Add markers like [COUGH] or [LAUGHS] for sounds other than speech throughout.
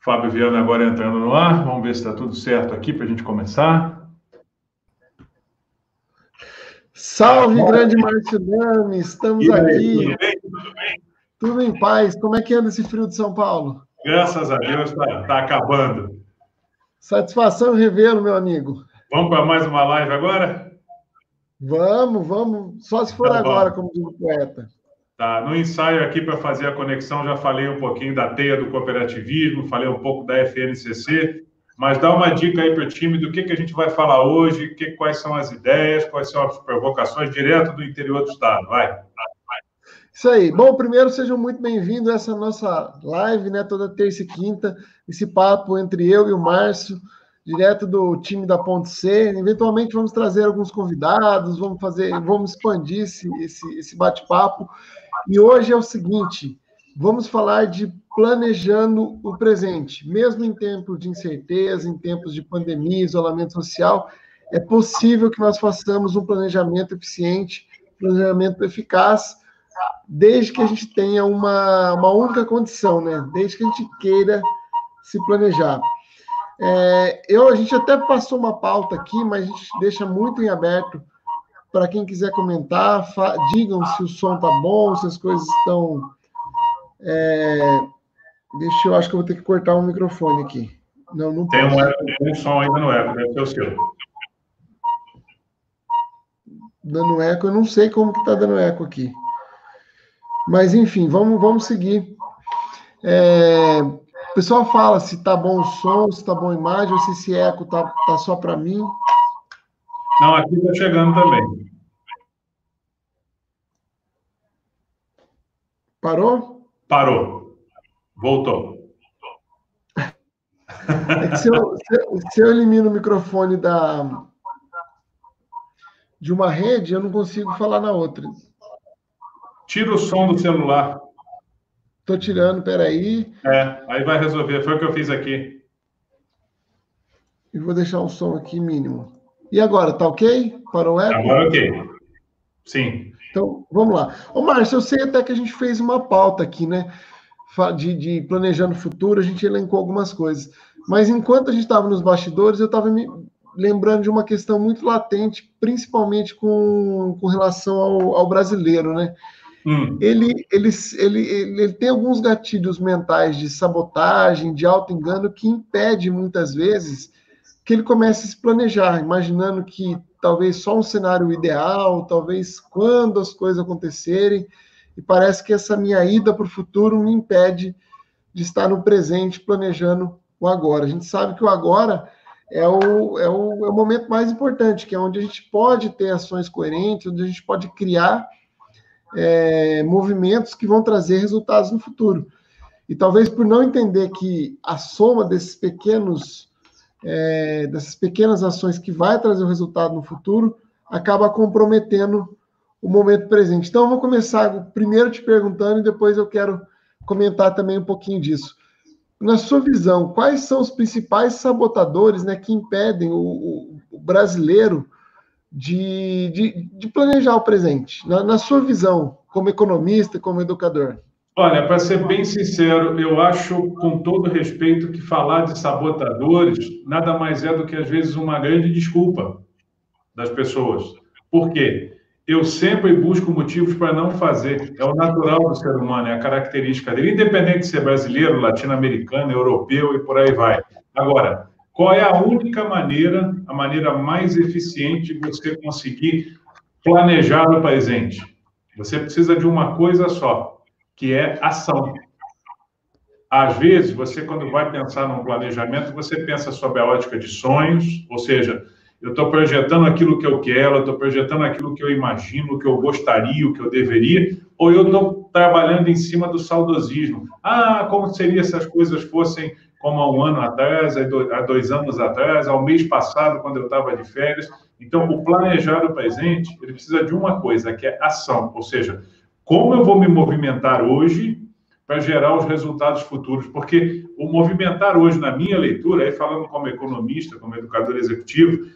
Fábio Viana agora entrando no ar. Vamos ver se está tudo certo aqui para a gente começar. Salve, ah, grande Márcio Dami, estamos aqui. Tudo bem? Tudo bem? Tudo em paz. Como é que anda esse frio de São Paulo? Graças a Deus está tá acabando. Satisfação revê-lo, meu amigo. Vamos para mais uma live agora? Vamos, vamos. Só se for tá agora, como diz o poeta. Tá, no ensaio aqui para fazer a conexão, já falei um pouquinho da teia do cooperativismo, falei um pouco da FNCC, mas dá uma dica aí para o time do que, que a gente vai falar hoje, que, quais são as ideias, quais são as provocações direto do interior do Estado. Vai. Isso aí. Bom, primeiro sejam muito bem-vindos a essa nossa live, né? Toda terça e quinta, esse papo entre eu e o Márcio, direto do time da Ponte C. Eventualmente vamos trazer alguns convidados, vamos fazer, vamos expandir esse, esse, esse bate-papo e hoje é o seguinte: vamos falar de planejando o presente. Mesmo em tempos de incerteza, em tempos de pandemia, isolamento social, é possível que nós façamos um planejamento eficiente, planejamento eficaz, desde que a gente tenha uma, uma única condição, né? Desde que a gente queira se planejar. É, eu, a gente até passou uma pauta aqui, mas a gente deixa muito em aberto para quem quiser comentar, digam se o som tá bom, se as coisas estão. É... Deixa eu, acho que eu vou ter que cortar o um microfone aqui. Não, não tem um, eco, tem um som ainda no eco, deve ser o seu. Dando eco, eu não sei como que tá dando eco aqui. Mas enfim, vamos, vamos seguir. É... O pessoal fala se tá bom o som, se tá bom a imagem, ou se esse eco tá, tá só para mim. Não, aqui está chegando também. Parou? Parou. Voltou. É se, eu, se, eu, elimino o microfone da, de uma rede, eu não consigo falar na outra. Tira o som do celular. Estou tirando, peraí. É, aí vai resolver. Foi o que eu fiz aqui. E vou deixar o som aqui mínimo. E agora, tá ok? Para o eco? Agora ok. Sim. Então, vamos lá. Ô, Márcio, eu sei até que a gente fez uma pauta aqui, né? De, de planejando o futuro, a gente elencou algumas coisas. Mas enquanto a gente estava nos bastidores, eu estava me lembrando de uma questão muito latente, principalmente com, com relação ao, ao brasileiro, né? Hum. Ele, ele, ele, ele, tem alguns gatilhos mentais de sabotagem, de auto-engano, que impede muitas vezes que ele comece a se planejar, imaginando que talvez só um cenário ideal, talvez quando as coisas acontecerem, e parece que essa minha ida para o futuro me impede de estar no presente planejando o agora. A gente sabe que o agora é o, é o, é o momento mais importante, que é onde a gente pode ter ações coerentes, onde a gente pode criar é, movimentos que vão trazer resultados no futuro. E talvez por não entender que a soma desses pequenos é, dessas pequenas ações que vai trazer o resultado no futuro, acaba comprometendo o momento presente. Então, eu vou começar primeiro te perguntando e depois eu quero comentar também um pouquinho disso. Na sua visão, quais são os principais sabotadores né, que impedem o, o, o brasileiro de, de, de, planejar o presente? Na, na sua visão, como economista, como educador. Olha, para ser bem sincero, eu acho, com todo respeito, que falar de sabotadores nada mais é do que, às vezes, uma grande desculpa das pessoas. Por quê? Eu sempre busco motivos para não fazer. É o natural do ser humano, é a característica dele, independente de ser brasileiro, latino-americano, europeu e por aí vai. Agora, qual é a única maneira, a maneira mais eficiente de você conseguir planejar o presente? Você precisa de uma coisa só, que é ação. Às vezes, você, quando vai pensar num planejamento, você pensa sobre a ótica de sonhos, ou seja, eu estou projetando aquilo que eu quero, eu estou projetando aquilo que eu imagino, o que eu gostaria, o que eu deveria, ou eu estou trabalhando em cima do saudosismo. Ah, como seria se as coisas fossem como há um ano atrás, há dois anos atrás, ao mês passado, quando eu estava de férias. Então, o planejar o presente, ele precisa de uma coisa, que é ação, ou seja, como eu vou me movimentar hoje para gerar os resultados futuros? Porque o movimentar hoje, na minha leitura, aí falando como economista, como educador executivo,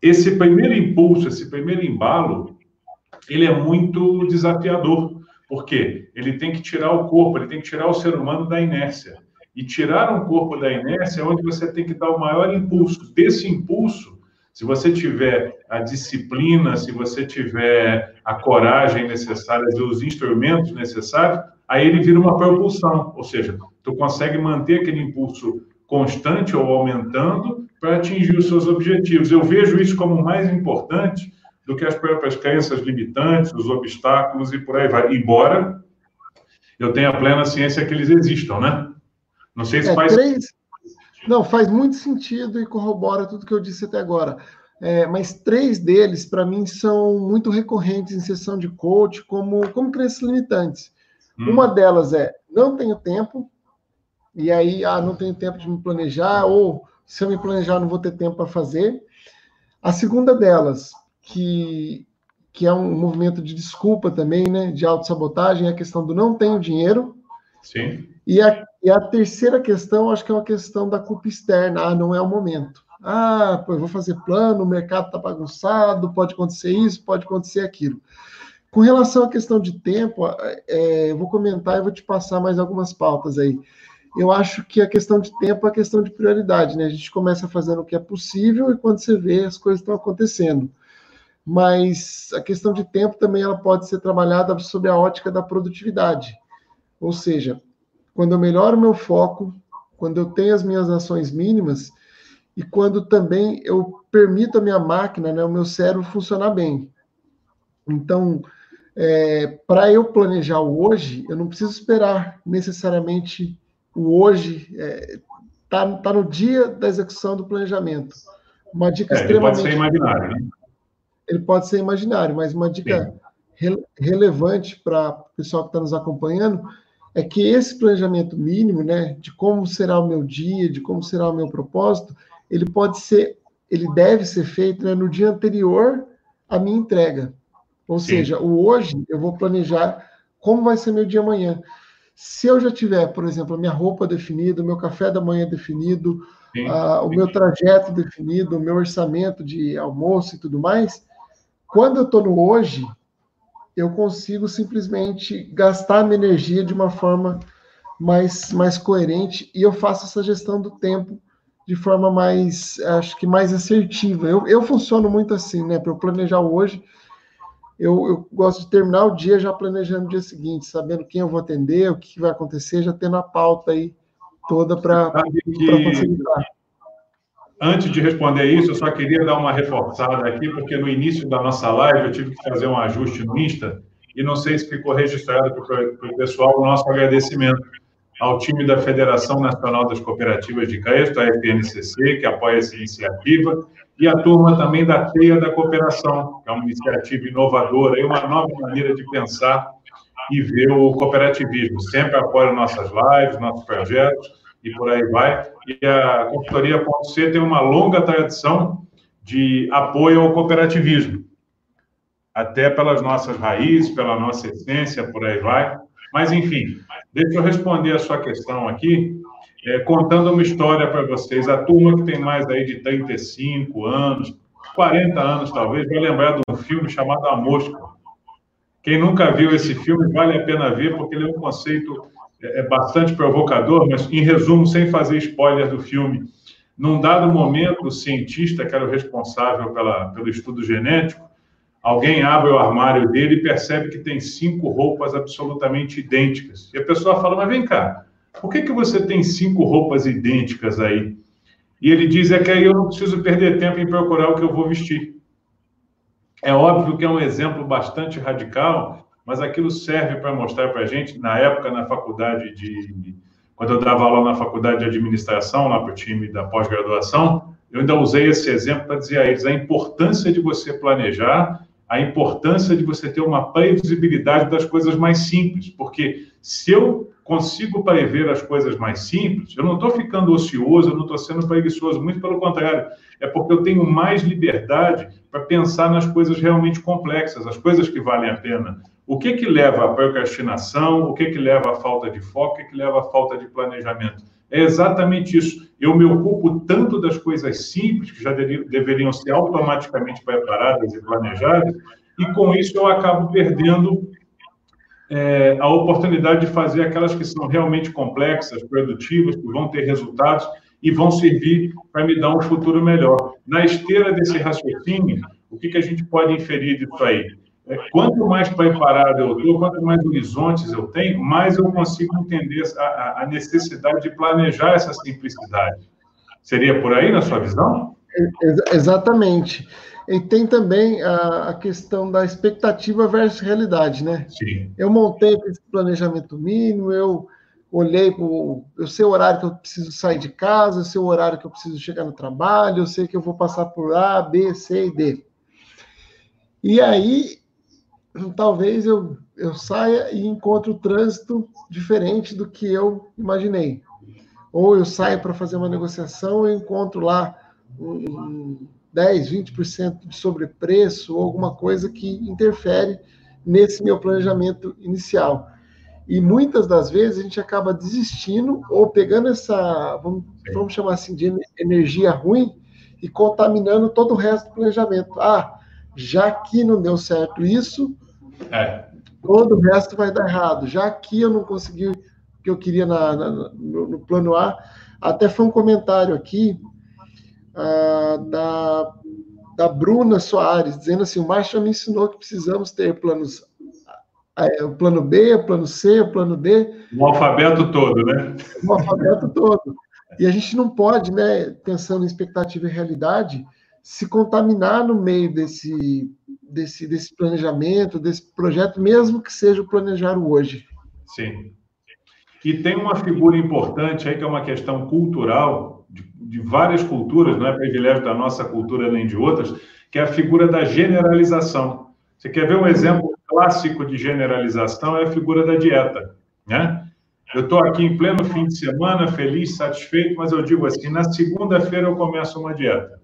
esse primeiro impulso, esse primeiro embalo, ele é muito desafiador, Por quê? Ele tem que tirar o corpo, ele tem que tirar o ser humano da inércia. E tirar um corpo da inércia é onde você tem que dar o maior impulso. Desse impulso, se você tiver a disciplina, se você tiver a coragem necessária e os instrumentos necessários, aí ele vira uma propulsão, ou seja, tu consegue manter aquele impulso constante ou aumentando para atingir os seus objetivos. Eu vejo isso como mais importante do que as próprias crenças limitantes, os obstáculos e por aí vai. Embora eu tenha plena ciência que eles existam, né? Não sei se é, faz. Três... Não, faz muito sentido e corrobora tudo que eu disse até agora. É, mas três deles, para mim, são muito recorrentes em sessão de coach, como, como crenças limitantes. Hum. Uma delas é: não tenho tempo, e aí, ah, não tenho tempo de me planejar, ou se eu me planejar, não vou ter tempo para fazer. A segunda delas, que, que é um movimento de desculpa também, né, de autossabotagem, é a questão do não tenho dinheiro. Sim. E a, e a terceira questão, acho que é uma questão da culpa externa. Ah, não é o momento. Ah, pô, eu vou fazer plano, o mercado está bagunçado, pode acontecer isso, pode acontecer aquilo. Com relação à questão de tempo, é, eu vou comentar e vou te passar mais algumas pautas aí. Eu acho que a questão de tempo é a questão de prioridade, né? A gente começa fazendo o que é possível e quando você vê, as coisas estão acontecendo. Mas a questão de tempo também ela pode ser trabalhada sob a ótica da produtividade. Ou seja, quando eu melhoro meu foco, quando eu tenho as minhas ações mínimas, e quando também eu permito a minha máquina, né, o meu cérebro funcionar bem. Então, é, para eu planejar o hoje, eu não preciso esperar necessariamente o hoje, está é, tá, tá no dia da execução do planejamento. Uma dica é, extremamente. Ele pode ser imaginário, né? Ele pode ser imaginário, mas uma dica re, relevante para o pessoal que está nos acompanhando é que esse planejamento mínimo, né, de como será o meu dia, de como será o meu propósito, ele pode ser, ele deve ser feito né, no dia anterior à minha entrega. Ou Sim. seja, o hoje eu vou planejar como vai ser meu dia amanhã. Se eu já tiver, por exemplo, a minha roupa definida, o meu café da manhã definido, o meu trajeto definido, o meu orçamento de almoço e tudo mais, quando eu estou no hoje, eu consigo simplesmente gastar a minha energia de uma forma mais, mais coerente e eu faço essa gestão do tempo de forma mais, acho que mais assertiva. Eu, eu funciono muito assim, né? Para eu planejar hoje, eu, eu, gosto de terminar o dia já planejando o dia seguinte, sabendo quem eu vou atender, o que vai acontecer, já tendo a pauta aí toda para facilitar. Antes de responder isso, eu só queria dar uma reforçada aqui, porque no início da nossa live eu tive que fazer um ajuste no Insta, e não sei se ficou registrado para o pessoal o nosso agradecimento ao time da Federação Nacional das Cooperativas de Crédito, a FNCC, que apoia essa iniciativa, e a turma também da Teia da Cooperação, que é uma iniciativa inovadora e uma nova maneira de pensar e ver o cooperativismo. Sempre apoia nossas lives, nossos projetos e por aí vai. E a consultoria.c tem uma longa tradição de apoio ao cooperativismo, até pelas nossas raízes, pela nossa essência, por aí vai. Mas, enfim, deixa eu responder a sua questão aqui, é, contando uma história para vocês. A turma que tem mais aí de 35 anos, 40 anos talvez, vai lembrar de um filme chamado A Mosca. Quem nunca viu esse filme, vale a pena ver, porque ele é um conceito é, é bastante provocador, mas, em resumo, sem fazer spoiler do filme, num dado momento, o cientista, que era o responsável pela, pelo estudo genético, Alguém abre o armário dele e percebe que tem cinco roupas absolutamente idênticas. E a pessoa fala: Mas vem cá, por que, que você tem cinco roupas idênticas aí? E ele diz: É que aí eu não preciso perder tempo em procurar o que eu vou vestir. É óbvio que é um exemplo bastante radical, mas aquilo serve para mostrar para a gente, na época, na faculdade de. Quando eu dava aula na faculdade de administração, lá para o time da pós-graduação, eu ainda usei esse exemplo para dizer a eles a importância de você planejar a importância de você ter uma previsibilidade das coisas mais simples, porque se eu consigo prever as coisas mais simples, eu não estou ficando ocioso, eu não estou sendo preguiçoso, muito pelo contrário, é porque eu tenho mais liberdade para pensar nas coisas realmente complexas, as coisas que valem a pena. O que que leva à procrastinação, o que que leva à falta de foco, o que que leva à falta de planejamento? É exatamente isso. Eu me ocupo tanto das coisas simples, que já deveriam ser automaticamente preparadas e planejadas, e com isso eu acabo perdendo é, a oportunidade de fazer aquelas que são realmente complexas, produtivas, que vão ter resultados e vão servir para me dar um futuro melhor. Na esteira desse raciocínio, o que, que a gente pode inferir disso aí? É, quanto mais preparado eu estou, quanto mais horizontes eu tenho, mais eu consigo entender a, a necessidade de planejar essa simplicidade. Seria por aí, na sua visão? Exatamente. E tem também a, a, questão da expectativa versus realidade, né? Sim. Eu montei esse planejamento mínimo, eu olhei para eu sei o horário que eu preciso sair de casa, eu sei o horário que eu preciso chegar no trabalho, eu sei que eu vou passar por A, B, C e D. E aí, talvez eu, eu saia e encontre o trânsito diferente do que eu imaginei. Ou eu saio para fazer uma negociação e encontro lá um, 10, 20% de sobrepreço ou alguma coisa que interfere nesse meu planejamento inicial. E muitas das vezes a gente acaba desistindo ou pegando essa, vamos, vamos chamar assim, de energia ruim e contaminando todo o resto do planejamento. Ah, já que não deu certo isso, é. todo o resto vai dar errado. Já que eu não consegui o que eu queria na, na, no, no plano A, até foi um comentário aqui uh, da, da Bruna Soares, dizendo assim: o Márcio me ensinou que precisamos ter planos. É, o plano B, o plano C, o plano D. O alfabeto todo, né? O alfabeto todo. E a gente não pode, né, pensando em expectativa e realidade, se contaminar no meio desse, desse, desse planejamento, desse projeto, mesmo que seja o planejar hoje. Sim. E tem uma figura importante aí que é uma questão cultural, de, de várias culturas, não é privilégio da nossa cultura nem de outras, que é a figura da generalização. Você quer ver um exemplo clássico de generalização? É a figura da dieta, né? Eu estou aqui em pleno fim de semana, feliz, satisfeito, mas eu digo assim: na segunda-feira eu começo uma dieta.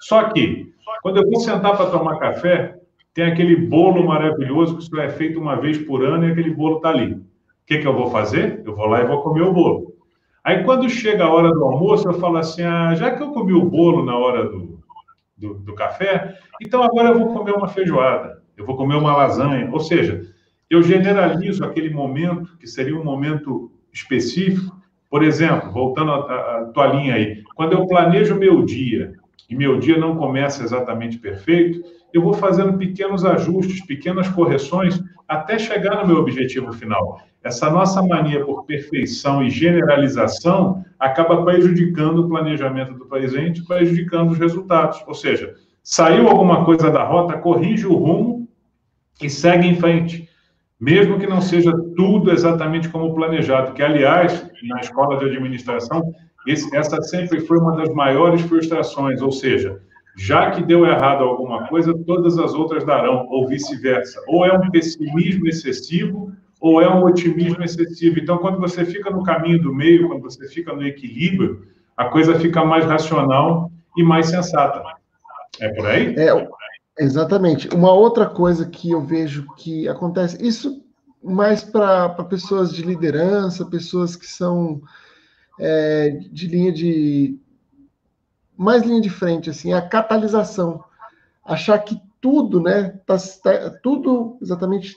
Só que, quando eu vou sentar para tomar café, tem aquele bolo maravilhoso que só é feito uma vez por ano e aquele bolo está ali. O que, que eu vou fazer? Eu vou lá e vou comer o bolo. Aí, quando chega a hora do almoço, eu falo assim: ah, já que eu comi o bolo na hora do, do, do café, então agora eu vou comer uma feijoada, eu vou comer uma lasanha. Ou seja, eu generalizo aquele momento, que seria um momento específico. Por exemplo, voltando à tua linha aí, quando eu planejo meu dia e meu dia não começa exatamente perfeito, eu vou fazendo pequenos ajustes, pequenas correções até chegar no meu objetivo final. Essa nossa mania por perfeição e generalização acaba prejudicando o planejamento do presente, prejudicando os resultados. Ou seja, saiu alguma coisa da rota, corrige o rumo e segue em frente. Mesmo que não seja tudo exatamente como planejado, que, aliás, na escola de administração, esse, essa sempre foi uma das maiores frustrações, ou seja, já que deu errado alguma coisa, todas as outras darão, ou vice-versa. Ou é um pessimismo excessivo, ou é um otimismo excessivo. Então, quando você fica no caminho do meio, quando você fica no equilíbrio, a coisa fica mais racional e mais sensata. É por aí? É, exatamente. Uma outra coisa que eu vejo que acontece, isso mais para pessoas de liderança, pessoas que são é, de linha de. mais linha de frente, assim, a catalisação. Achar que tudo, né, tá, tá tudo exatamente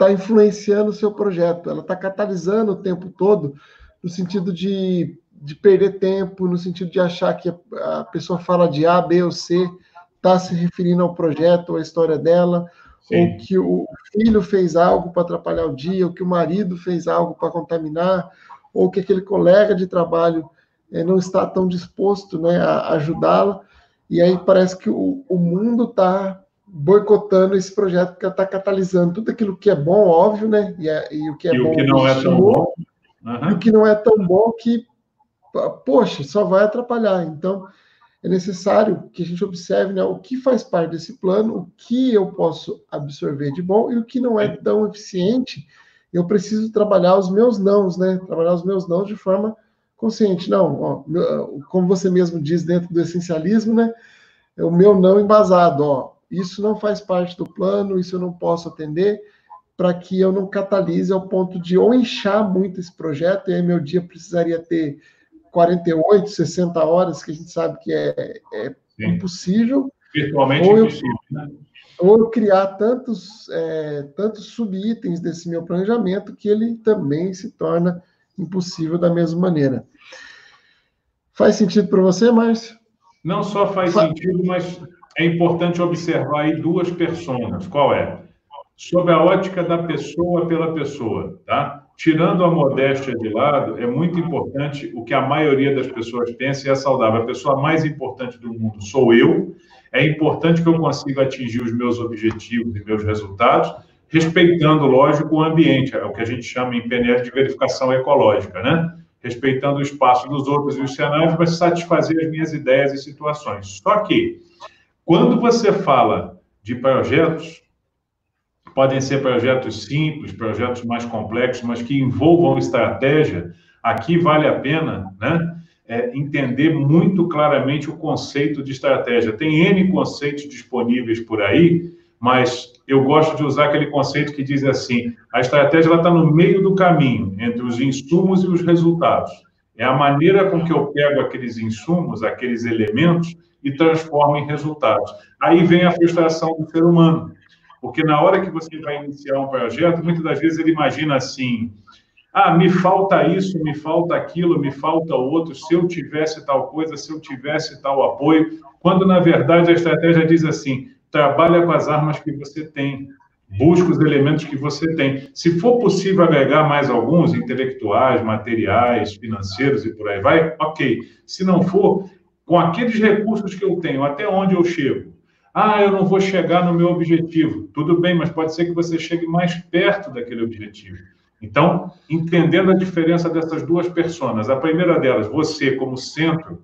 está influenciando o seu projeto, ela está catalisando o tempo todo, no sentido de, de perder tempo, no sentido de achar que a, pessoa fala de A, B ou C, está se referindo ao projeto, ou à história dela, Sim. ou que o filho fez algo para atrapalhar o dia, ou que o marido fez algo para contaminar, ou que aquele colega de trabalho é, não está tão disposto né, a ajudá-la, e aí parece que o, o mundo está boicotando esse projeto que está catalisando tudo aquilo que é bom, óbvio, né? E, é, e o que é e bom. O que não é tão bom. Uhum. E o que não é tão bom que, poxa, só vai atrapalhar. Então, é necessário que a gente observe né, o que faz parte desse plano, o que eu posso absorver de bom e o que não é tão eficiente. Eu preciso trabalhar os meus nãos, né? Trabalhar os meus nãos de forma consciente. Não, ó, como você mesmo diz dentro do essencialismo, né? É o meu não embasado, ó isso não faz parte do plano, isso eu não posso atender, para que eu não catalise ao ponto de ou inchar muito esse projeto, e aí meu dia precisaria ter 48, 60 horas, que a gente sabe que é, é impossível. Virtualmente ou impossível, né? Ou criar tantos, é, tantos subitens desse meu planejamento que ele também se torna impossível da mesma maneira. Faz sentido para você, Márcio? Não só faz Fa sentido, mas é importante observar aí duas personas. Qual é? Sob a ótica da pessoa pela pessoa, tá? Tirando a modéstia de lado, é muito importante o que a maioria das pessoas pensa e é saudável. A pessoa mais importante do mundo sou eu. É importante que eu consiga atingir os meus objetivos e meus resultados, respeitando, lógico, o ambiente, é o que a gente chama em PNL de verificação ecológica, né? Respeitando o espaço dos outros e os cenários para satisfazer as minhas ideias e situações. Só que, quando você fala de projetos, Podem ser projetos simples, projetos mais complexos, mas que envolvam estratégia. Aqui vale a pena né, é, entender muito claramente o conceito de estratégia. Tem N conceitos disponíveis por aí, mas eu gosto de usar aquele conceito que diz assim: a estratégia está no meio do caminho entre os insumos e os resultados. É a maneira com que eu pego aqueles insumos, aqueles elementos e transformo em resultados. Aí vem a frustração do ser humano porque na hora que você vai iniciar um projeto, muitas das vezes ele imagina assim: ah, me falta isso, me falta aquilo, me falta outro, se eu tivesse tal coisa, se eu tivesse tal apoio, quando na verdade a estratégia diz assim: trabalha com as armas que você tem, busca os elementos que você tem. Se for possível agregar mais alguns, intelectuais, materiais, financeiros e por aí vai, ok. Se não for, com aqueles recursos que eu tenho, até onde eu chego? Ah, eu não vou chegar no meu objetivo. Tudo bem, mas pode ser que você chegue mais perto daquele objetivo. Então, entendendo a diferença dessas duas personas, a primeira delas, você como centro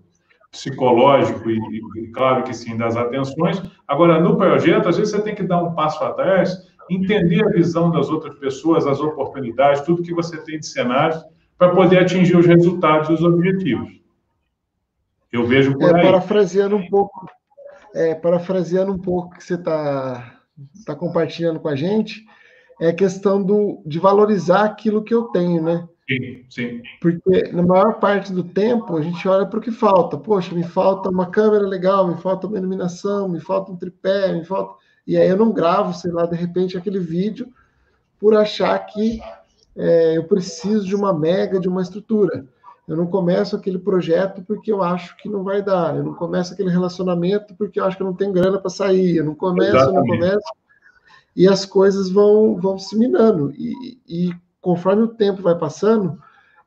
psicológico e, e, claro que sim, das atenções. Agora, no projeto, às vezes você tem que dar um passo atrás, entender a visão das outras pessoas, as oportunidades, tudo que você tem de cenários, para poder atingir os resultados e os objetivos. Eu vejo por é, aí. Parafraseando um pouco é, parafraseando um pouco o que você está tá compartilhando com a gente, é a questão do, de valorizar aquilo que eu tenho, né? Sim, sim. Porque na maior parte do tempo a gente olha para o que falta. Poxa, me falta uma câmera legal, me falta uma iluminação, me falta um tripé, me falta. E aí eu não gravo, sei lá, de repente aquele vídeo por achar que é, eu preciso de uma mega, de uma estrutura. Eu não começo aquele projeto porque eu acho que não vai dar. Eu não começo aquele relacionamento porque eu acho que eu não tenho grana para sair. Eu não começo, eu não começo. E as coisas vão, vão se minando. E, e conforme o tempo vai passando,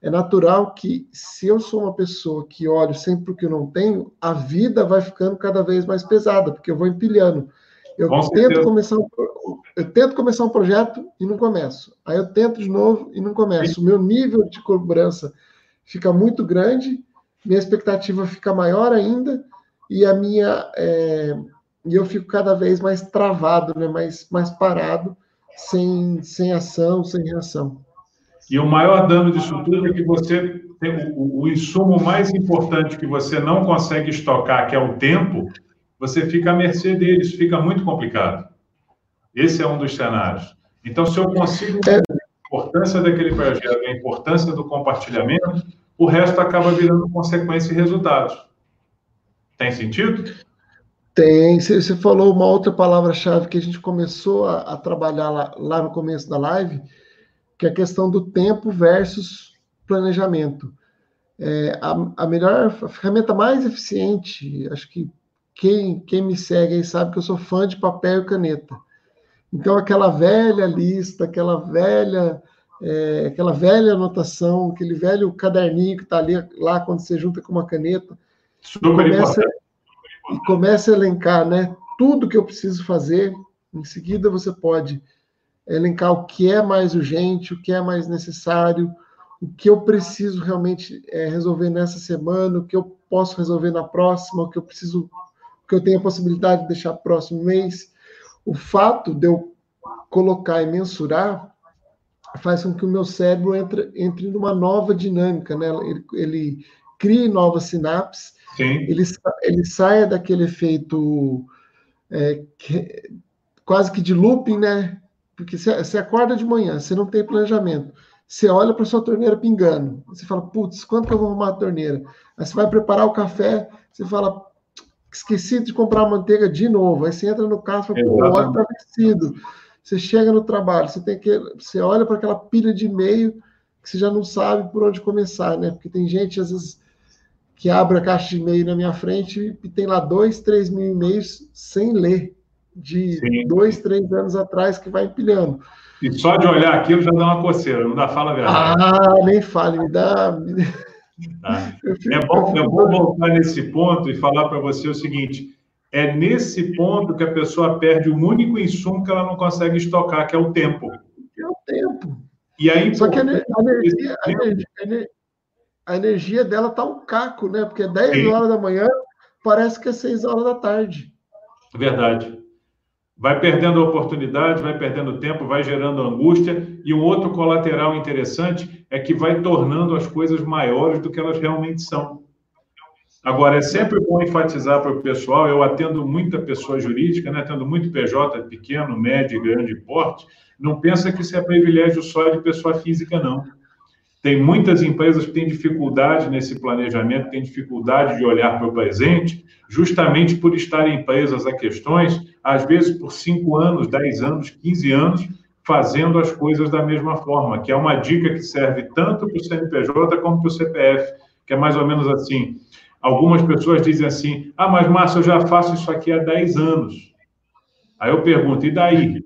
é natural que se eu sou uma pessoa que olho sempre o que eu não tenho, a vida vai ficando cada vez mais pesada, porque eu vou empilhando. Eu tento começar um, eu tento começar um projeto e não começo. Aí eu tento de novo e não começo. O meu nível de cobrança fica muito grande, minha expectativa fica maior ainda, e a minha. É, e eu fico cada vez mais travado, né? mais, mais parado, sem, sem ação, sem reação. E o maior dano disso tudo é que você tem o, o insumo mais importante que você não consegue estocar, que é o tempo, você fica à mercê deles, fica muito complicado. Esse é um dos cenários. Então, se eu consigo é. a importância daquele projeto, a importância do compartilhamento, o resto acaba virando consequência e resultados. Tem sentido? Tem. Você falou uma outra palavra-chave que a gente começou a, a trabalhar lá, lá, no começo da live, que é a questão do tempo versus planejamento. É, a, a melhor, a ferramenta mais eficiente, acho que quem, quem me segue aí sabe que eu sou fã de papel e caneta. Então, aquela velha lista, aquela velha é, aquela velha anotação, aquele velho caderninho que está ali lá quando você junta com uma caneta e começa, e começa a elencar né, tudo que eu preciso fazer. Em seguida, você pode elencar o que é mais urgente, o que é mais necessário, o que eu preciso realmente é, resolver nessa semana, o que eu posso resolver na próxima, o que eu preciso, o que eu tenho a possibilidade de deixar próximo mês. O fato de eu colocar e mensurar faz com que o meu cérebro entre, entre numa nova dinâmica, né? Ele, ele cria novas sinapses, ele, ele saia daquele efeito é, que, quase que de looping, né? Porque você acorda de manhã, você não tem planejamento, você olha para sua torneira pingando, você fala, putz, quanto que eu vou arrumar a torneira? Aí você vai preparar o café, você fala, esqueci de comprar manteiga de novo. Aí você entra no carro e fala, pô, o óleo está vencido. Você chega no trabalho, você tem que. Você olha para aquela pilha de e-mail que você já não sabe por onde começar, né? Porque tem gente, às vezes, que abre a caixa de e-mail na minha frente e tem lá dois, três mil e-mails sem ler, de Sim. dois, três anos atrás, que vai empilhando. E só de olhar aquilo já dá uma coceira, não dá fala a verdade. Ah, nem fale, me dá. Tá. [LAUGHS] É, bom, é bom voltar nesse ponto e falar para você o seguinte: é nesse ponto que a pessoa perde o único insumo que ela não consegue estocar, que é o tempo. É o tempo. E aí, Só que a energia, a energia, a energia dela tá um caco, né? Porque é 10 Sim. horas da manhã, parece que é 6 horas da tarde. Verdade vai perdendo oportunidade, vai perdendo tempo, vai gerando angústia. E um outro colateral interessante é que vai tornando as coisas maiores do que elas realmente são. Agora, é sempre bom enfatizar para o pessoal, eu atendo muita pessoa jurídica, né? atendo muito PJ pequeno, médio e grande porte, não pensa que isso é privilégio só de pessoa física, não. Tem muitas empresas que têm dificuldade nesse planejamento, têm dificuldade de olhar para o presente, justamente por estarem presas a questões, às vezes por 5 anos, 10 anos, 15 anos, fazendo as coisas da mesma forma, que é uma dica que serve tanto para o CNPJ como para o CPF, que é mais ou menos assim. Algumas pessoas dizem assim: ah, mas Márcio, eu já faço isso aqui há 10 anos. Aí eu pergunto: e daí?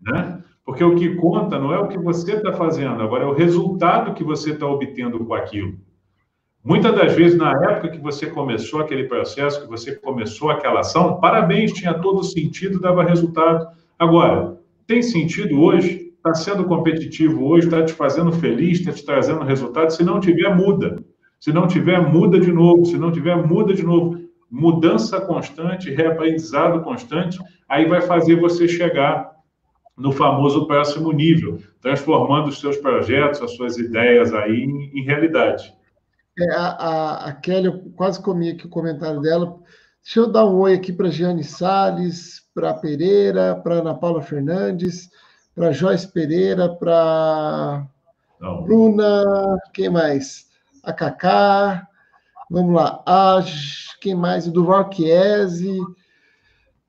Né? Porque o que conta não é o que você está fazendo, agora é o resultado que você está obtendo com aquilo. Muitas das vezes, na época que você começou aquele processo, que você começou aquela ação, parabéns, tinha todo sentido, dava resultado. Agora, tem sentido hoje? Está sendo competitivo hoje? Está te fazendo feliz? Está te trazendo resultado? Se não tiver, muda. Se não tiver, muda de novo. Se não tiver, muda de novo. Mudança constante, reaprendizado constante, aí vai fazer você chegar no famoso próximo nível, transformando os seus projetos, as suas ideias aí em, em realidade. É, a, a, Kelly, eu quase comi aqui o comentário dela. Deixa eu dar um oi aqui para Giane Salles, para Pereira, para Ana Paula Fernandes, para Joyce Pereira, para Bruna, quem mais? A Cacá, vamos lá, a, quem mais? O Duval Chiesi,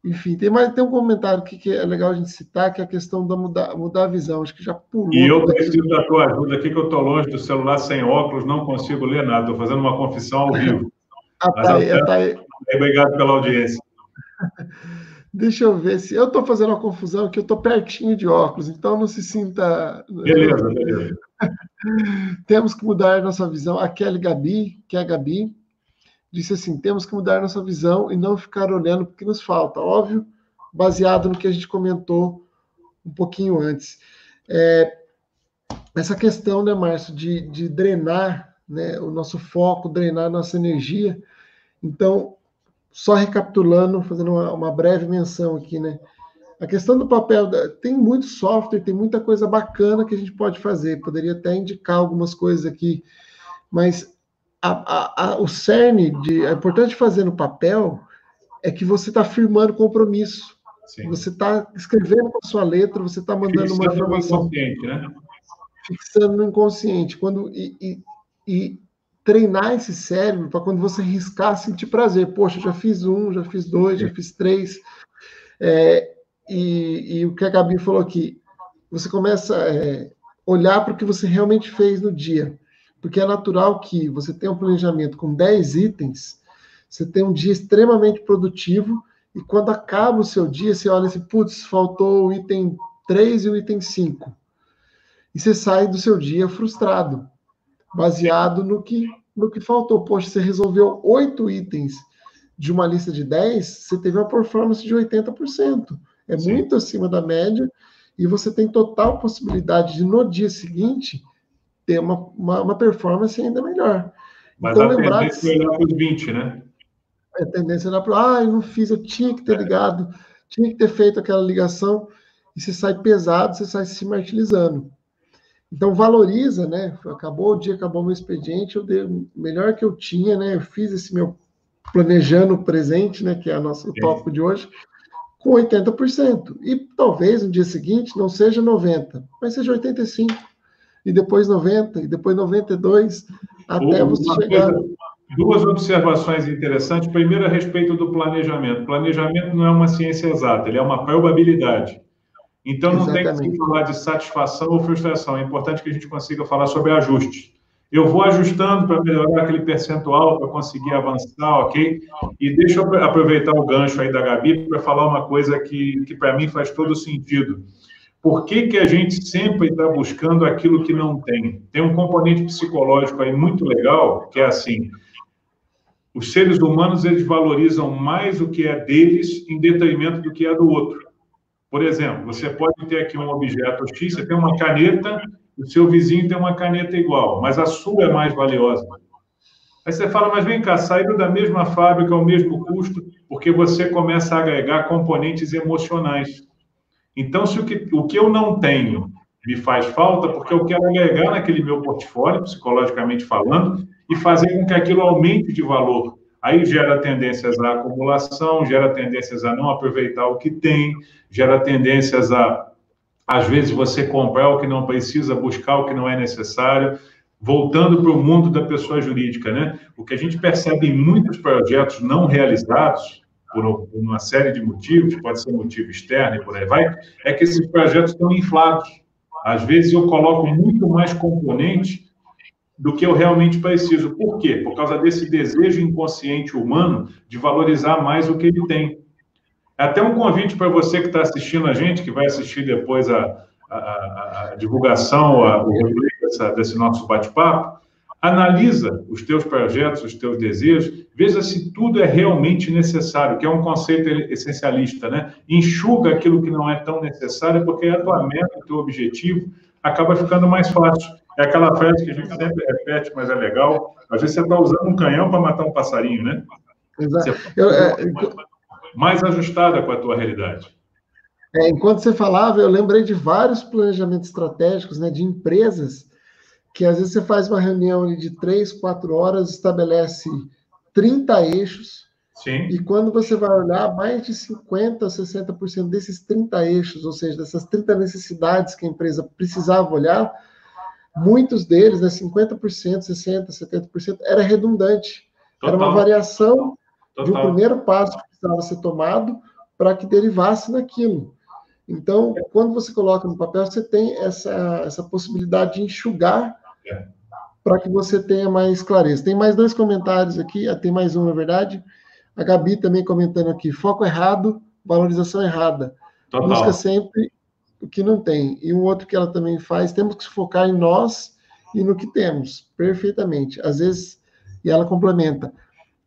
enfim, tem, mais, tem um comentário aqui que é legal a gente citar, que é a questão da mudar, mudar a visão. Acho que já pulou. E eu preciso da tua ajuda aqui, que eu estou longe do celular, sem óculos, não consigo ler nada. Estou fazendo uma confissão ao vivo. [LAUGHS] ah, tá aí, tá aí. Obrigado pela audiência. [LAUGHS] Deixa eu ver se. Eu estou fazendo uma confusão que eu estou pertinho de óculos, então não se sinta. Beleza, beleza. [LAUGHS] Temos que mudar nossa visão. A Kelly Gabi, que é a Gabi, disse assim: temos que mudar nossa visão e não ficar olhando o que nos falta. Óbvio, baseado no que a gente comentou um pouquinho antes. É, essa questão, né, Márcio, de, de drenar né, o nosso foco, drenar nossa energia. Então, só recapitulando, fazendo uma, uma breve menção aqui, né? A questão do papel, tem muito software, tem muita coisa bacana que a gente pode fazer. Poderia até indicar algumas coisas aqui, mas a, a, o cerne de é importante fazer no papel é que você está firmando compromisso. Sim. Você está escrevendo com a sua letra, você está mandando Fixando uma informação. No inconsciente, né? Fixando no inconsciente. Quando, e, e, e treinar esse cérebro para quando você riscar, sentir prazer. Poxa, já fiz um, já fiz dois, Sim. já fiz três. É, e, e, o que a Gabi falou aqui, você começa a é, olhar para o que você realmente fez no dia porque é natural que você tenha um planejamento com 10 itens, você tem um dia extremamente produtivo, e quando acaba o seu dia, você olha assim, putz, faltou o item 3 e o item 5. E você sai do seu dia frustrado, baseado no que, no que faltou. Poxa, você resolveu oito itens de uma lista de 10, você teve uma performance de 80%. É Sim. muito acima da média, e você tem total possibilidade de, no dia seguinte, ter uma, uma, uma performance ainda melhor. Mas então, a lembrar tendência que, é olhar para os 20, né? É a tendência é olhar para, ah, eu não fiz, eu tinha que ter é. ligado, tinha que ter feito aquela ligação, e você sai pesado, você sai se martirizando. Então valoriza, né? Acabou o dia, acabou o meu expediente, eu dei o melhor que eu tinha, né? Eu fiz esse meu planejando o presente, né? Que é o nosso tópico de hoje, com 80%. E talvez no dia seguinte não seja 90%, mas seja 85% e depois 90, e depois 92, até você chegar. Coisa, duas observações interessantes. Primeiro, a respeito do planejamento. Planejamento não é uma ciência exata, ele é uma probabilidade. Então, não Exatamente. tem que falar de satisfação ou frustração. É importante que a gente consiga falar sobre ajustes. Eu vou ajustando para melhorar aquele percentual, para conseguir avançar, ok? E deixa eu aproveitar o gancho aí da Gabi para falar uma coisa que, que para mim faz todo sentido. Por que, que a gente sempre está buscando aquilo que não tem? Tem um componente psicológico aí muito legal, que é assim, os seres humanos, eles valorizam mais o que é deles em detrimento do que é do outro. Por exemplo, você pode ter aqui um objeto X, você tem uma caneta, o seu vizinho tem uma caneta igual, mas a sua é mais valiosa. Aí você fala, mas vem cá, saindo da mesma fábrica ao mesmo custo, porque você começa a agregar componentes emocionais. Então, se o que, o que eu não tenho me faz falta, porque eu quero agregar naquele meu portfólio, psicologicamente falando, e fazer com que aquilo aumente de valor. Aí gera tendências à acumulação, gera tendências a não aproveitar o que tem, gera tendências a, às vezes, você comprar o que não precisa, buscar o que não é necessário. Voltando para o mundo da pessoa jurídica, né? O que a gente percebe em muitos projetos não realizados, por uma série de motivos, pode ser motivo externo e por aí vai, é que esses projetos estão inflados. Às vezes eu coloco muito mais componentes do que eu realmente preciso. Por quê? Por causa desse desejo inconsciente humano de valorizar mais o que ele tem. É até um convite para você que está assistindo a gente, que vai assistir depois a, a, a, divulgação, a, o dessa, desse nosso bate-papo, Analisa os teus projetos, os teus desejos, veja se tudo é realmente necessário, que é um conceito essencialista, né? Enxuga aquilo que não é tão necessário, porque a tua meta, o teu objetivo, acaba ficando mais fácil. É aquela frase que a gente sempre repete, mas é legal. Às vezes você está usando um canhão para matar um passarinho, né? Exato. Eu, é, mais ajustada com a tua realidade. É, enquanto você falava, eu lembrei de vários planejamentos estratégicos né, de empresas que às vezes você faz uma reunião de três, quatro horas, estabelece 30 eixos, Sim. e quando você vai olhar, mais de 50%, 60% desses 30 eixos, ou seja, dessas 30 necessidades que a empresa precisava olhar, muitos deles, né, 50%, 60%, 70%, era redundante. Total. Era uma variação Total. de um primeiro passo que precisava ser tomado para que derivasse naquilo. Então, quando você coloca no papel, você tem essa, essa possibilidade de enxugar para que você tenha mais clareza. Tem mais dois comentários aqui, ah, tem mais um, na verdade. A Gabi também comentando aqui: foco errado, valorização errada. Total. Busca sempre o que não tem. E um outro que ela também faz: temos que focar em nós e no que temos. Perfeitamente. Às vezes, e ela complementa: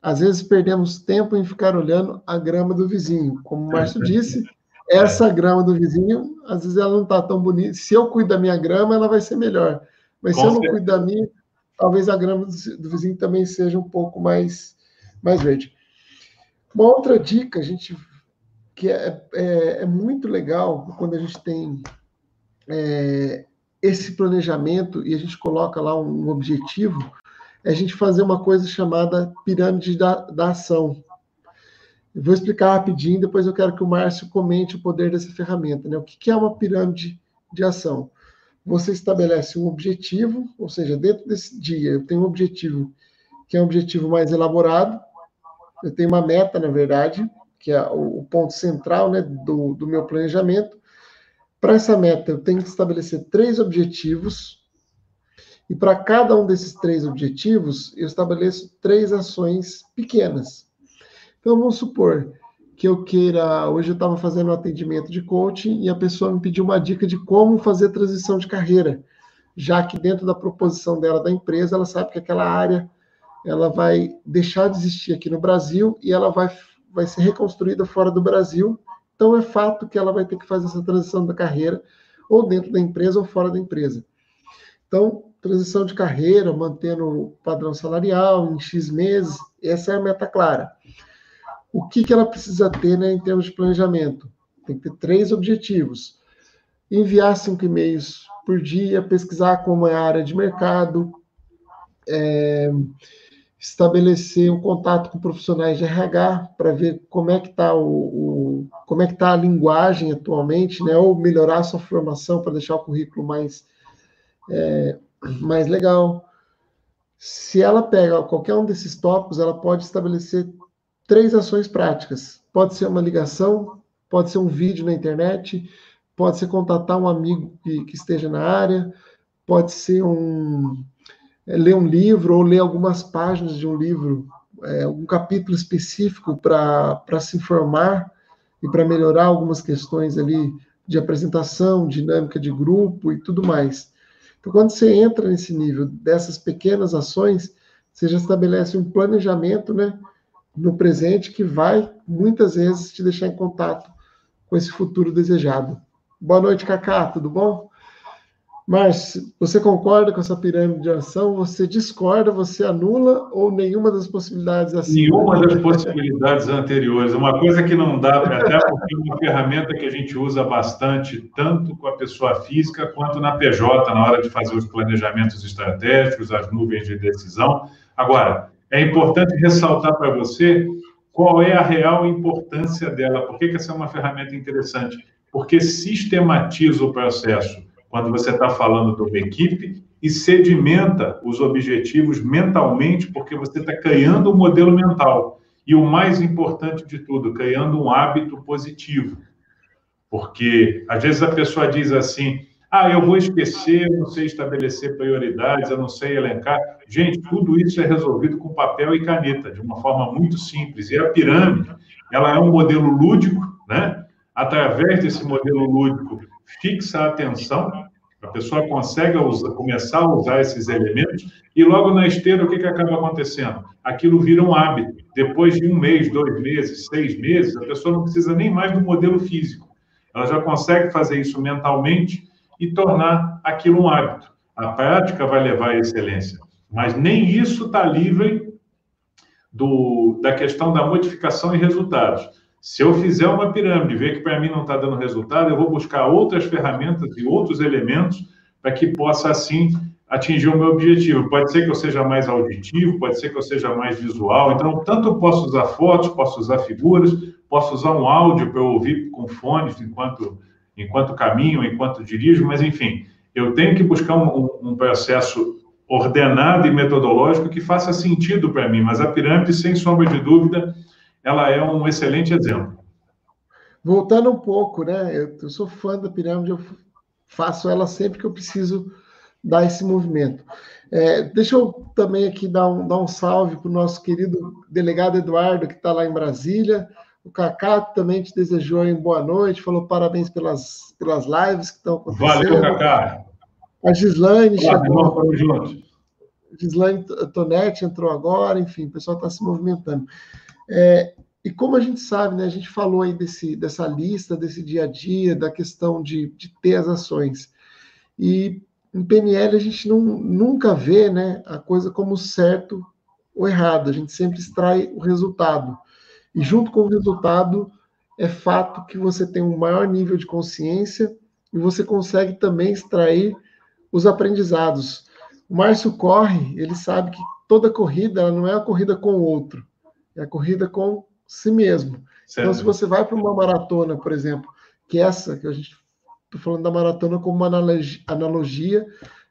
às vezes perdemos tempo em ficar olhando a grama do vizinho. Como o Márcio disse, essa grama do vizinho, às vezes ela não está tão bonita. Se eu cuido da minha grama, ela vai ser melhor. Mas Com se eu não cuido da minha, talvez a grama do, vizinho também seja um pouco mais, mais verde. Uma outra dica, a gente que é, é, é muito legal quando a gente tem é, esse planejamento e a gente coloca lá um objetivo, é a gente fazer uma coisa chamada pirâmide da, da ação. Eu vou explicar rapidinho, depois eu quero que o Márcio comente o poder dessa ferramenta. Né? O que é uma pirâmide de ação? Você estabelece um objetivo, ou seja, dentro desse dia eu tenho um objetivo que é um objetivo mais elaborado, eu tenho uma meta, na verdade, que é o ponto central né, do, do meu planejamento. Para essa meta, eu tenho que estabelecer três objetivos, e para cada um desses três objetivos, eu estabeleço três ações pequenas. Então, vamos supor que eu queira. Hoje eu estava fazendo um atendimento de coaching e a pessoa me pediu uma dica de como fazer transição de carreira, já que dentro da proposição dela da empresa, ela sabe que aquela área ela vai deixar de existir aqui no Brasil e ela vai, vai ser reconstruída fora do Brasil. Então é fato que ela vai ter que fazer essa transição da carreira, ou dentro da empresa ou fora da empresa. Então, transição de carreira, mantendo o padrão salarial em X meses, essa é a meta clara o que, que ela precisa ter né, em termos de planejamento? Tem que ter três objetivos. Enviar cinco e-mails por dia, pesquisar como é a área de mercado, é, estabelecer um contato com profissionais de RH para ver como é que está o, o, como é que tá a linguagem atualmente, né? Ou melhorar a sua formação para deixar o currículo mais é, mais legal Se ela pega qualquer um desses tópicos, ela pode estabelecer três ações práticas. Pode ser uma ligação, pode ser um vídeo na internet, pode ser contatar um amigo que, que esteja na área, pode ser um é, ler um livro ou ler algumas páginas de um livro, é, um capítulo específico para se informar e para melhorar algumas questões ali de apresentação, dinâmica de grupo e tudo mais. Então, quando você entra nesse nível dessas pequenas ações, você já estabelece um planejamento, né, no presente que vai muitas vezes te deixar em contato com esse futuro desejado. Boa noite, Cacá, tudo bom? Márcio, você concorda com essa pirâmide de ação? Você discorda, você anula ou nenhuma das possibilidades assim? Nenhuma das possibilidades anteriores. Uma coisa que não dá, até porque é uma ferramenta que a gente usa bastante, tanto com a pessoa física quanto na PJ, na hora de fazer os planejamentos estratégicos, as nuvens de decisão. Agora, é importante ressaltar para você qual é a real importância dela. Por que, que essa é uma ferramenta interessante? Porque sistematiza o processo quando você está falando de uma equipe e sedimenta os objetivos mentalmente, porque você está criando um modelo mental. E o mais importante de tudo, criando um hábito positivo. Porque às vezes a pessoa diz assim: ah, eu vou esquecer, eu não sei estabelecer prioridades, eu não sei elencar. Gente, tudo isso é resolvido com papel e caneta, de uma forma muito simples. E a pirâmide, ela é um modelo lúdico, né? Através desse modelo lúdico, fixa a atenção, a pessoa consegue usar, começar a usar esses elementos e logo na esteira o que, que acaba acontecendo? Aquilo vira um hábito. Depois de um mês, dois meses, seis meses, a pessoa não precisa nem mais do modelo físico. Ela já consegue fazer isso mentalmente e tornar aquilo um hábito. A prática vai levar à excelência, mas nem isso está livre do, da questão da modificação e resultados. Se eu fizer uma pirâmide e ver que para mim não está dando resultado, eu vou buscar outras ferramentas e outros elementos para que possa, assim, atingir o meu objetivo. Pode ser que eu seja mais auditivo, pode ser que eu seja mais visual. Então, tanto eu posso usar fotos, posso usar figuras, posso usar um áudio para eu ouvir com fones enquanto, enquanto caminho, enquanto dirijo, mas, enfim, eu tenho que buscar um, um processo ordenado e metodológico que faça sentido para mim. Mas a pirâmide, sem sombra de dúvida, ela é um excelente exemplo. Voltando um pouco, né? Eu, eu sou fã da pirâmide, eu faço ela sempre que eu preciso dar esse movimento. É, deixa eu também aqui dar um, dar um salve para o nosso querido delegado Eduardo, que está lá em Brasília. O Cacá também te desejou em boa noite, falou parabéns pelas, pelas lives que estão acontecendo. Valeu, Cacá. A Gislaine Olá, chegou. Irmão, Gislaine Tonetti entrou agora, enfim, o pessoal está se movimentando. É, e como a gente sabe, né, a gente falou aí desse, dessa lista, desse dia a dia, da questão de, de ter as ações. E em PNL a gente não, nunca vê né, a coisa como certo ou errado, a gente sempre extrai o resultado. E junto com o resultado, é fato que você tem um maior nível de consciência e você consegue também extrair os aprendizados. O Márcio corre, ele sabe que toda corrida não é a corrida com o outro, é a corrida com si mesmo. Certo. Então, se você vai para uma maratona, por exemplo, que é essa, que a gente está falando da maratona como uma analogia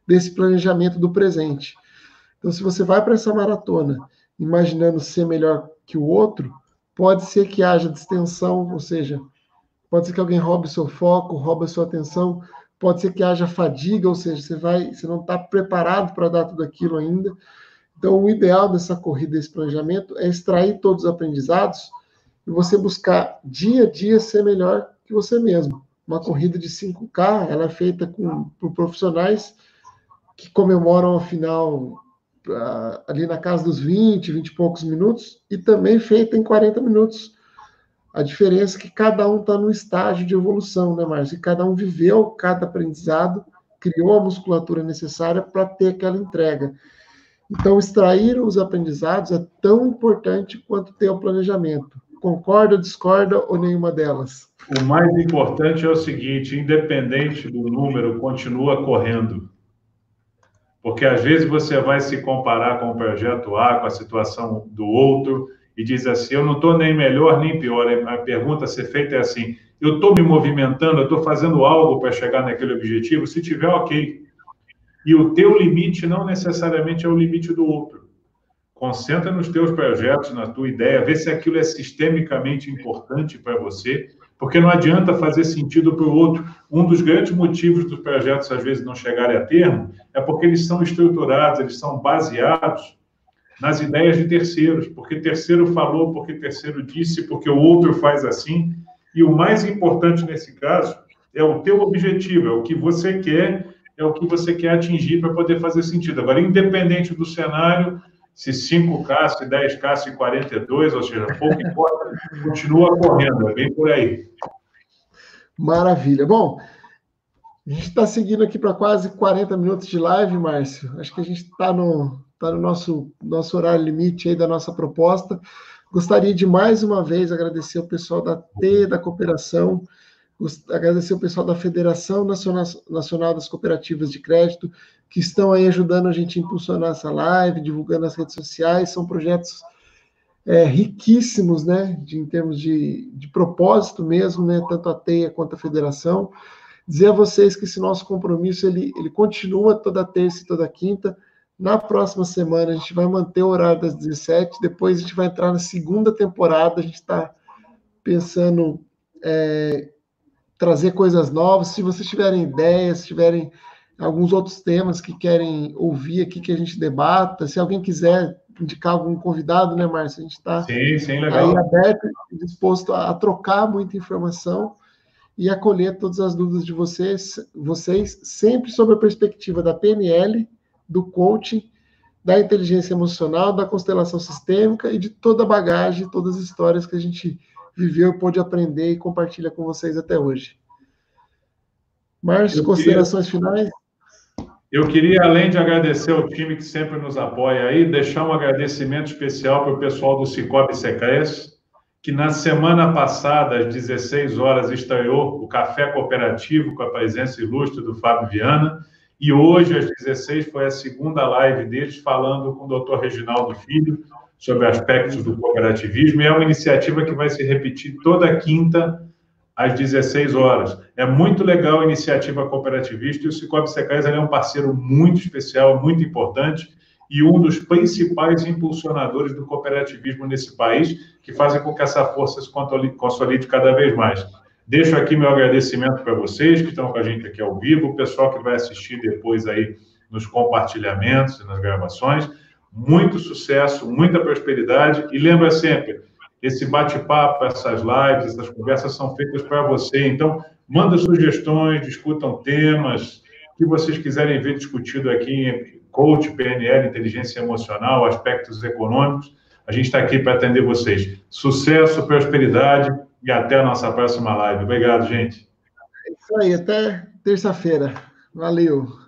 desse planejamento do presente. Então, se você vai para essa maratona imaginando ser melhor que o outro, pode ser que haja distensão, ou seja, pode ser que alguém roube seu foco, roube sua atenção, pode ser que haja fadiga, ou seja, você vai, você não está preparado para dar tudo aquilo ainda. Então, o ideal dessa corrida, desse planejamento, é extrair todos os aprendizados e você buscar dia a dia ser melhor que você mesmo. Uma corrida de 5K, ela é feita com, por profissionais que comemoram a final ali na casa dos 20, 20 e poucos minutos, e também feita em 40 minutos. A diferença é que cada um está no estágio de evolução, né, Márcio? E cada um viveu cada aprendizado, criou a musculatura necessária para ter aquela entrega. Então, extrair os aprendizados é tão importante quanto ter o planejamento. Concorda, discorda ou nenhuma delas? O mais importante é o seguinte: independente do número, continua correndo. Porque às vezes você vai se comparar com o projeto A, com a situação do outro, e diz assim: eu não estou nem melhor nem pior. A pergunta a ser feita é assim: eu estou me movimentando, eu estou fazendo algo para chegar naquele objetivo? Se tiver, ok. E o teu limite não necessariamente é o limite do outro. Concentra nos teus projetos, na tua ideia, vê se aquilo é sistemicamente importante para você, porque não adianta fazer sentido para o outro. Um dos grandes motivos dos projetos às vezes não chegarem a termo é porque eles são estruturados, eles são baseados nas ideias de terceiros, porque terceiro falou, porque terceiro disse, porque o outro faz assim. E o mais importante nesse caso é o teu objetivo, é o que você quer, é o que você quer atingir para poder fazer sentido. Agora, independente do cenário, se 5K, se 10K, se 42, ou seja, pouco importa, continua correndo, é bem por aí. Maravilha. Bom, a gente está seguindo aqui para quase 40 minutos de live, Márcio. Acho que a gente está no, tá no nosso, nosso horário limite aí da nossa proposta. Gostaria de mais uma vez agradecer o pessoal da T, da Cooperação, agradecer o pessoal da Federação Nacional das Cooperativas de Crédito, que estão aí ajudando a gente a impulsionar essa live, divulgando nas redes sociais. São projetos é, riquíssimos, né, de, em termos de, de propósito mesmo, né, tanto a TEIA quanto a Federação. Dizer a vocês que esse nosso compromisso ele, ele continua toda terça e toda quinta. Na próxima semana a gente vai manter o horário das 17, depois a gente vai entrar na segunda temporada, a gente está pensando é, trazer coisas novas. Se vocês tiverem ideias, se tiverem alguns outros temas que querem ouvir aqui que a gente debata, se alguém quiser indicar algum convidado, né, Márcio? A gente está aí aberto e disposto a, a, trocar muita informação e acolher todas as dúvidas de vocês, vocês, sempre sob a perspectiva da PNL, do coaching, da inteligência emocional, da constelação sistêmica e de toda a bagagem, todas as histórias que a gente viveu, pôde aprender e compartilha com vocês até hoje. Márcio, considerações finais? Eu queria, além de agradecer ao time que sempre nos apoia aí, deixar um agradecimento especial para o pessoal do Cicobi Secres, que na semana passada, às 16 horas, estreou o Café Cooperativo com a presença ilustre do Fábio Viana, e hoje, às 16, foi a segunda live deles falando com o doutor Reginaldo Filho sobre aspectos do cooperativismo, e é uma iniciativa que vai se repetir toda quinta, às 16 horas. É muito legal a iniciativa cooperativista e o Cicobi Secais é um parceiro muito especial, muito importante e um dos principais impulsionadores do cooperativismo nesse país, que fazem com que essa força se consolide cada vez mais. Deixo aqui meu agradecimento para vocês que estão com a gente aqui ao vivo, o pessoal que vai assistir depois aí nos compartilhamentos e nas gravações. Muito sucesso, muita prosperidade e lembra sempre, esse bate-papo, essas lives, essas conversas são feitas para você. Então, manda sugestões, discutam temas que vocês quiserem ver discutido aqui em coach, PNL, inteligência emocional, aspectos econômicos. A gente está aqui para atender vocês. Sucesso, prosperidade e até a nossa próxima live. Obrigado, gente. É isso aí, até terça-feira. Valeu.